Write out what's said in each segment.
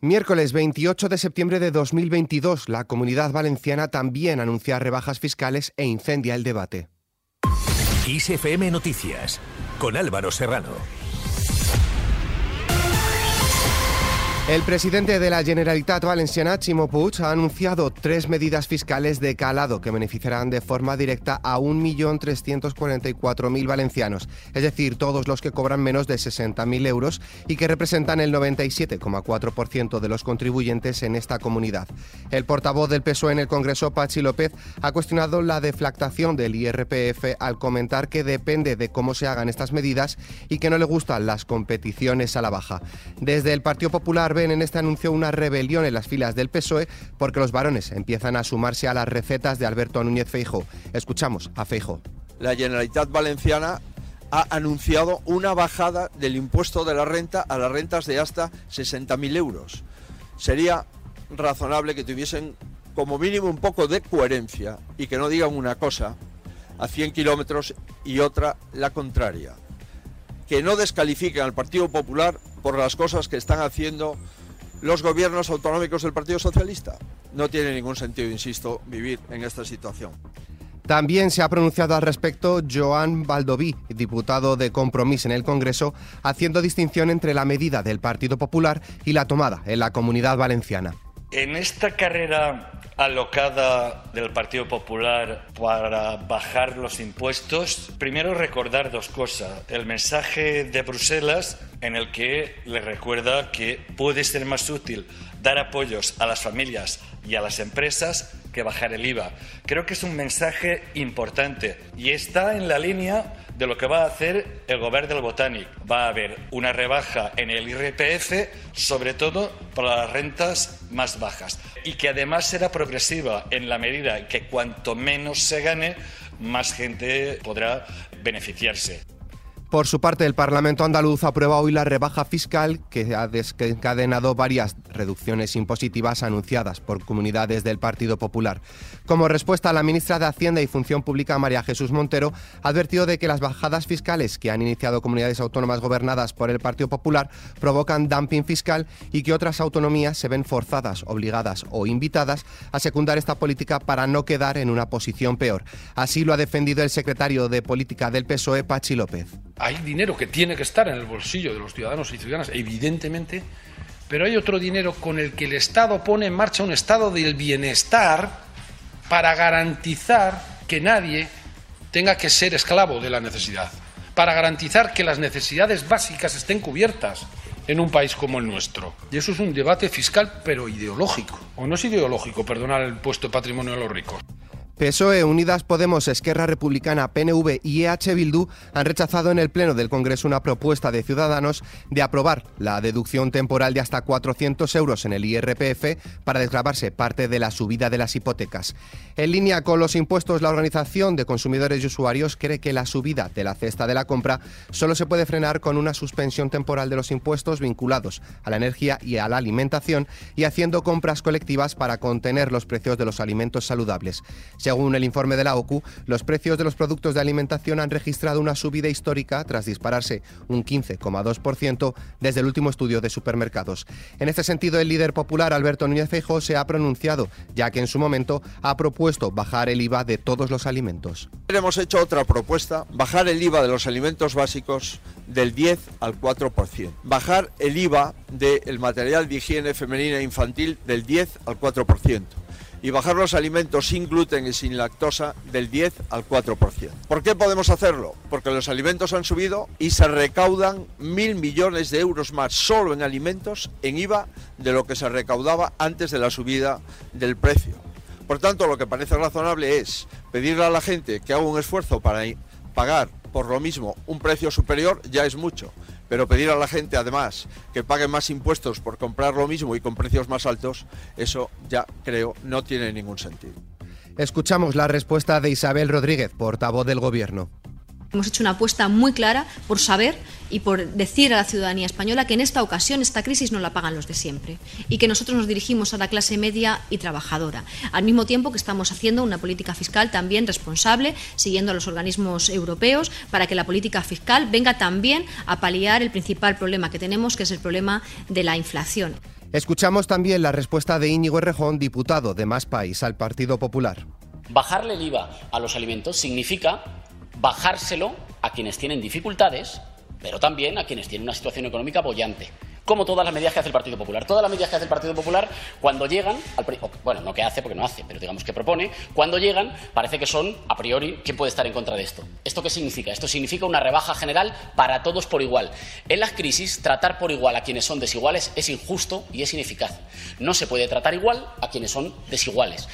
Miércoles 28 de septiembre de 2022, la comunidad valenciana también anuncia rebajas fiscales e incendia el debate. ISFM Noticias, con Álvaro Serrano. El presidente de la Generalitat Valenciana, Chimo Puig, ha anunciado tres medidas fiscales de calado que beneficiarán de forma directa a 1.344.000 valencianos, es decir, todos los que cobran menos de 60.000 euros y que representan el 97,4% de los contribuyentes en esta comunidad. El portavoz del PSOE en el Congreso, Pachi López, ha cuestionado la deflactación del IRPF al comentar que depende de cómo se hagan estas medidas y que no le gustan las competiciones a la baja. Desde el Partido Popular en este anuncio una rebelión en las filas del PSOE porque los varones empiezan a sumarse a las recetas de Alberto Núñez Feijo. Escuchamos a Feijo. La Generalitat Valenciana ha anunciado una bajada del impuesto de la renta a las rentas de hasta 60.000 euros. Sería razonable que tuviesen como mínimo un poco de coherencia y que no digan una cosa a 100 kilómetros y otra la contraria. Que no descalifiquen al Partido Popular por las cosas que están haciendo los gobiernos autonómicos del Partido Socialista. No tiene ningún sentido, insisto, vivir en esta situación. También se ha pronunciado al respecto Joan Baldoví, diputado de Compromís en el Congreso, haciendo distinción entre la medida del Partido Popular y la tomada en la comunidad valenciana. En esta carrera alocada del Partido Popular para bajar los impuestos, primero recordar dos cosas. El mensaje de Bruselas en el que le recuerda que puede ser más útil dar apoyos a las familias y a las empresas que bajar el IVA. Creo que es un mensaje importante y está en la línea de lo que va a hacer el gobierno del Botanic. Va a haber una rebaja en el IRPF, sobre todo para las rentas más bajas, y que además será progresiva en la medida que cuanto menos se gane, más gente podrá beneficiarse. Por su parte, el Parlamento andaluz aprueba hoy la rebaja fiscal que ha desencadenado varias reducciones impositivas anunciadas por comunidades del Partido Popular. Como respuesta, la ministra de Hacienda y Función Pública, María Jesús Montero, ha advertido de que las bajadas fiscales que han iniciado comunidades autónomas gobernadas por el Partido Popular provocan dumping fiscal y que otras autonomías se ven forzadas, obligadas o invitadas a secundar esta política para no quedar en una posición peor. Así lo ha defendido el secretario de Política del PSOE, Pachi López hay dinero que tiene que estar en el bolsillo de los ciudadanos y ciudadanas, evidentemente, pero hay otro dinero con el que el Estado pone en marcha un estado del bienestar para garantizar que nadie tenga que ser esclavo de la necesidad, para garantizar que las necesidades básicas estén cubiertas en un país como el nuestro. Y eso es un debate fiscal, pero ideológico. O no es ideológico, perdonar el puesto de patrimonio de los ricos. PSOE, Unidas Podemos, Esquerra Republicana, PNV y EH Bildu han rechazado en el Pleno del Congreso una propuesta de Ciudadanos de aprobar la deducción temporal de hasta 400 euros en el IRPF para desgravarse parte de la subida de las hipotecas. En línea con los impuestos, la Organización de Consumidores y Usuarios cree que la subida de la cesta de la compra solo se puede frenar con una suspensión temporal de los impuestos vinculados a la energía y a la alimentación y haciendo compras colectivas para contener los precios de los alimentos saludables. Según el informe de la OCU, los precios de los productos de alimentación han registrado una subida histórica tras dispararse un 15,2% desde el último estudio de supermercados. En este sentido, el líder popular Alberto Núñez Feijóo se ha pronunciado, ya que en su momento ha propuesto bajar el IVA de todos los alimentos. Hemos hecho otra propuesta, bajar el IVA de los alimentos básicos del 10 al 4%. Bajar el IVA del material de higiene femenina e infantil del 10 al 4% y bajar los alimentos sin gluten y sin lactosa del 10 al 4%. ¿Por qué podemos hacerlo? Porque los alimentos han subido y se recaudan mil millones de euros más solo en alimentos en IVA de lo que se recaudaba antes de la subida del precio. Por tanto, lo que parece razonable es pedirle a la gente que haga un esfuerzo para pagar por lo mismo un precio superior, ya es mucho pero pedir a la gente además que pague más impuestos por comprar lo mismo y con precios más altos, eso ya creo no tiene ningún sentido. Escuchamos la respuesta de Isabel Rodríguez, portavoz del Gobierno. Hemos hecho una apuesta muy clara por saber y por decir a la ciudadanía española que en esta ocasión esta crisis no la pagan los de siempre y que nosotros nos dirigimos a la clase media y trabajadora, al mismo tiempo que estamos haciendo una política fiscal también responsable, siguiendo a los organismos europeos, para que la política fiscal venga también a paliar el principal problema que tenemos, que es el problema de la inflación. Escuchamos también la respuesta de Íñigo Errejón, diputado de Más País al Partido Popular. Bajarle el IVA a los alimentos significa bajárselo a quienes tienen dificultades, pero también a quienes tienen una situación económica bollante como todas las medidas que hace el Partido Popular. Todas las medidas que hace el Partido Popular, cuando llegan, al, bueno, no que hace porque no hace, pero digamos que propone, cuando llegan parece que son, a priori, ¿quién puede estar en contra de esto? ¿Esto qué significa? Esto significa una rebaja general para todos por igual. En las crisis, tratar por igual a quienes son desiguales es injusto y es ineficaz. No se puede tratar igual a quienes son desiguales.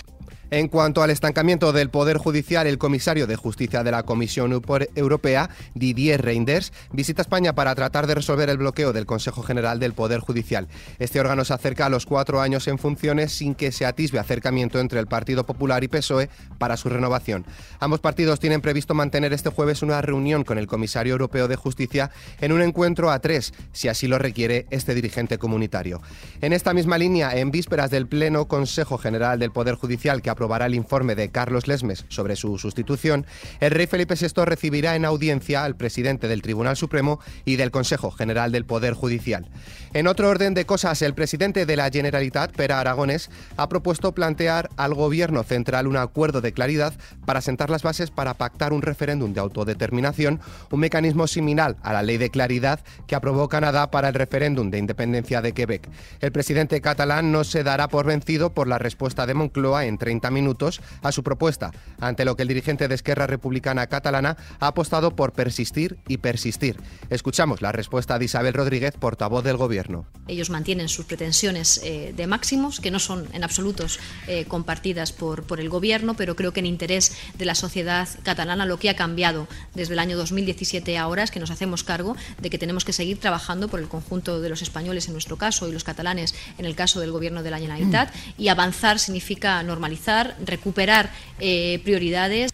En cuanto al estancamiento del Poder Judicial, el comisario de Justicia de la Comisión Europea, Didier Reinders, visita España para tratar de resolver el bloqueo del Consejo General del Poder Judicial. Este órgano se acerca a los cuatro años en funciones sin que se atisbe acercamiento entre el Partido Popular y PSOE para su renovación. Ambos partidos tienen previsto mantener este jueves una reunión con el comisario europeo de Justicia en un encuentro a tres, si así lo requiere este dirigente comunitario. En esta misma línea, en vísperas del Pleno Consejo General del Poder Judicial que aprobará el informe de Carlos Lesmes sobre su sustitución, el rey Felipe VI recibirá en audiencia al presidente del Tribunal Supremo y del Consejo General del Poder Judicial. En otro orden de cosas, el presidente de la Generalitat, Pera Aragones, ha propuesto plantear al gobierno central un acuerdo de claridad para sentar las bases para pactar un referéndum de autodeterminación, un mecanismo similar a la ley de claridad que aprobó Canadá para el referéndum de independencia de Quebec. El presidente catalán no se dará por vencido por la respuesta de Moncloa en 30 minutos a su propuesta, ante lo que el dirigente de Esquerra Republicana Catalana ha apostado por persistir y persistir. Escuchamos la respuesta de Isabel Rodríguez, portavoz del Gobierno. Ellos mantienen sus pretensiones eh, de máximos, que no son en absolutos eh, compartidas por, por el Gobierno, pero creo que en interés de la sociedad catalana lo que ha cambiado desde el año 2017 ahora es que nos hacemos cargo de que tenemos que seguir trabajando por el conjunto de los españoles en nuestro caso y los catalanes en el caso del Gobierno de la Generalitat y avanzar significa normalizar recuperar eh, prioridades.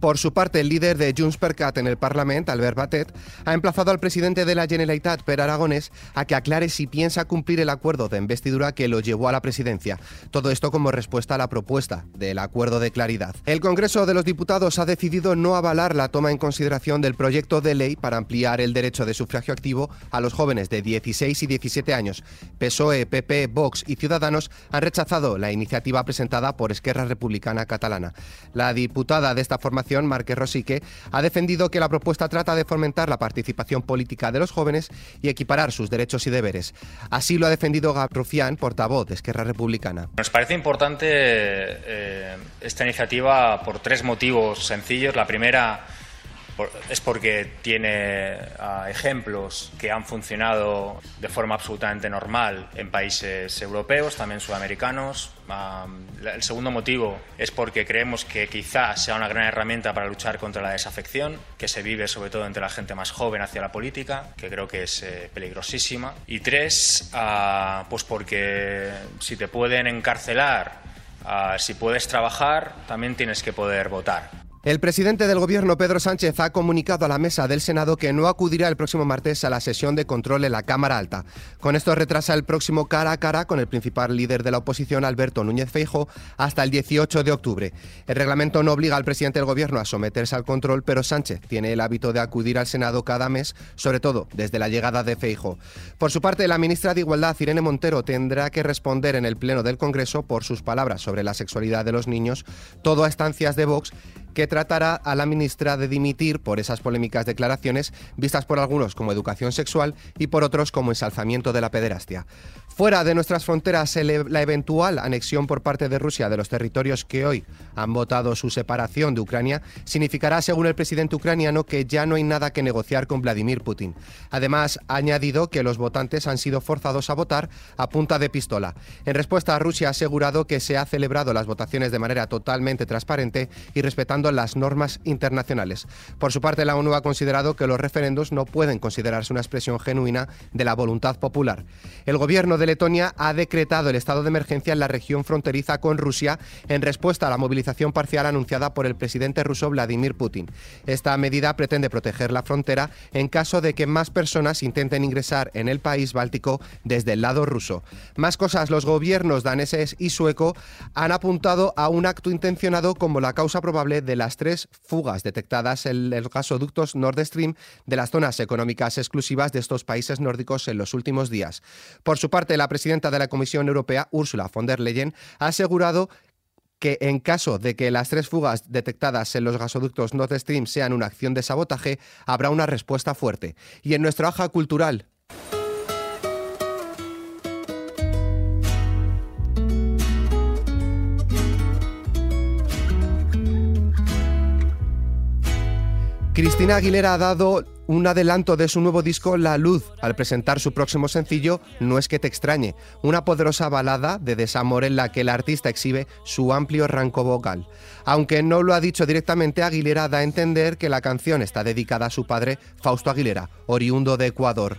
Por su parte, el líder de Junts per Cat en el Parlamento, Albert Batet, ha emplazado al presidente de la Generalitat, Per Aragonés, a que aclare si piensa cumplir el acuerdo de investidura que lo llevó a la presidencia. Todo esto como respuesta a la propuesta del acuerdo de claridad. El Congreso de los Diputados ha decidido no avalar la toma en consideración del proyecto de ley para ampliar el derecho de sufragio activo a los jóvenes de 16 y 17 años. PSOE, PP, Vox y Ciudadanos han rechazado la iniciativa presentada por Esquerra Republicana Catalana. La diputada de esta formación Marque Rosique, ha defendido que la propuesta trata de fomentar la participación política de los jóvenes y equiparar sus derechos y deberes. Así lo ha defendido Gabrufián, portavoz de Esquerra Republicana. Nos parece importante eh, esta iniciativa por tres motivos sencillos. La primera es porque tiene ah, ejemplos que han funcionado de forma absolutamente normal en países europeos, también sudamericanos. Ah, el segundo motivo es porque creemos que quizás sea una gran herramienta para luchar contra la desafección que se vive sobre todo entre la gente más joven hacia la política, que creo que es eh, peligrosísima. Y tres, ah, pues porque si te pueden encarcelar, si puedes trabajar, también tienes que poder votar. El presidente del Gobierno, Pedro Sánchez, ha comunicado a la mesa del Senado que no acudirá el próximo martes a la sesión de control en la Cámara Alta. Con esto retrasa el próximo cara a cara con el principal líder de la oposición, Alberto Núñez Feijo, hasta el 18 de octubre. El reglamento no obliga al presidente del Gobierno a someterse al control, pero Sánchez tiene el hábito de acudir al Senado cada mes, sobre todo desde la llegada de Feijo. Por su parte, la ministra de Igualdad, Irene Montero, tendrá que responder en el Pleno del Congreso por sus palabras sobre la sexualidad de los niños, todo a estancias de Vox que tratará a la ministra de dimitir por esas polémicas declaraciones vistas por algunos como educación sexual y por otros como ensalzamiento de la pederastia. Fuera de nuestras fronteras, la eventual anexión por parte de Rusia de los territorios que hoy han votado su separación de Ucrania significará, según el presidente ucraniano, que ya no hay nada que negociar con Vladimir Putin. Además, ha añadido que los votantes han sido forzados a votar a punta de pistola. En respuesta, Rusia ha asegurado que se ha celebrado las votaciones de manera totalmente transparente y respetando las normas internacionales. Por su parte, la ONU ha considerado que los referendos no pueden considerarse una expresión genuina de la voluntad popular. El gobierno de Letonia ha decretado el estado de emergencia en la región fronteriza con Rusia en respuesta a la movilización parcial anunciada por el presidente ruso Vladimir Putin. Esta medida pretende proteger la frontera en caso de que más personas intenten ingresar en el país báltico desde el lado ruso. Más cosas, los gobiernos daneses y sueco han apuntado a un acto intencionado como la causa probable de de las tres fugas detectadas en los gasoductos Nord Stream de las zonas económicas exclusivas de estos países nórdicos en los últimos días. Por su parte, la presidenta de la Comisión Europea, Ursula von der Leyen, ha asegurado que en caso de que las tres fugas detectadas en los gasoductos Nord Stream sean una acción de sabotaje, habrá una respuesta fuerte. Y en nuestra hoja cultural, Cristina Aguilera ha dado un adelanto de su nuevo disco La Luz al presentar su próximo sencillo No es que te extrañe, una poderosa balada de desamor en la que el artista exhibe su amplio rango vocal. Aunque no lo ha dicho directamente, Aguilera da a entender que la canción está dedicada a su padre, Fausto Aguilera, oriundo de Ecuador.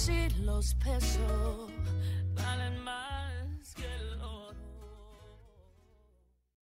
si los pesos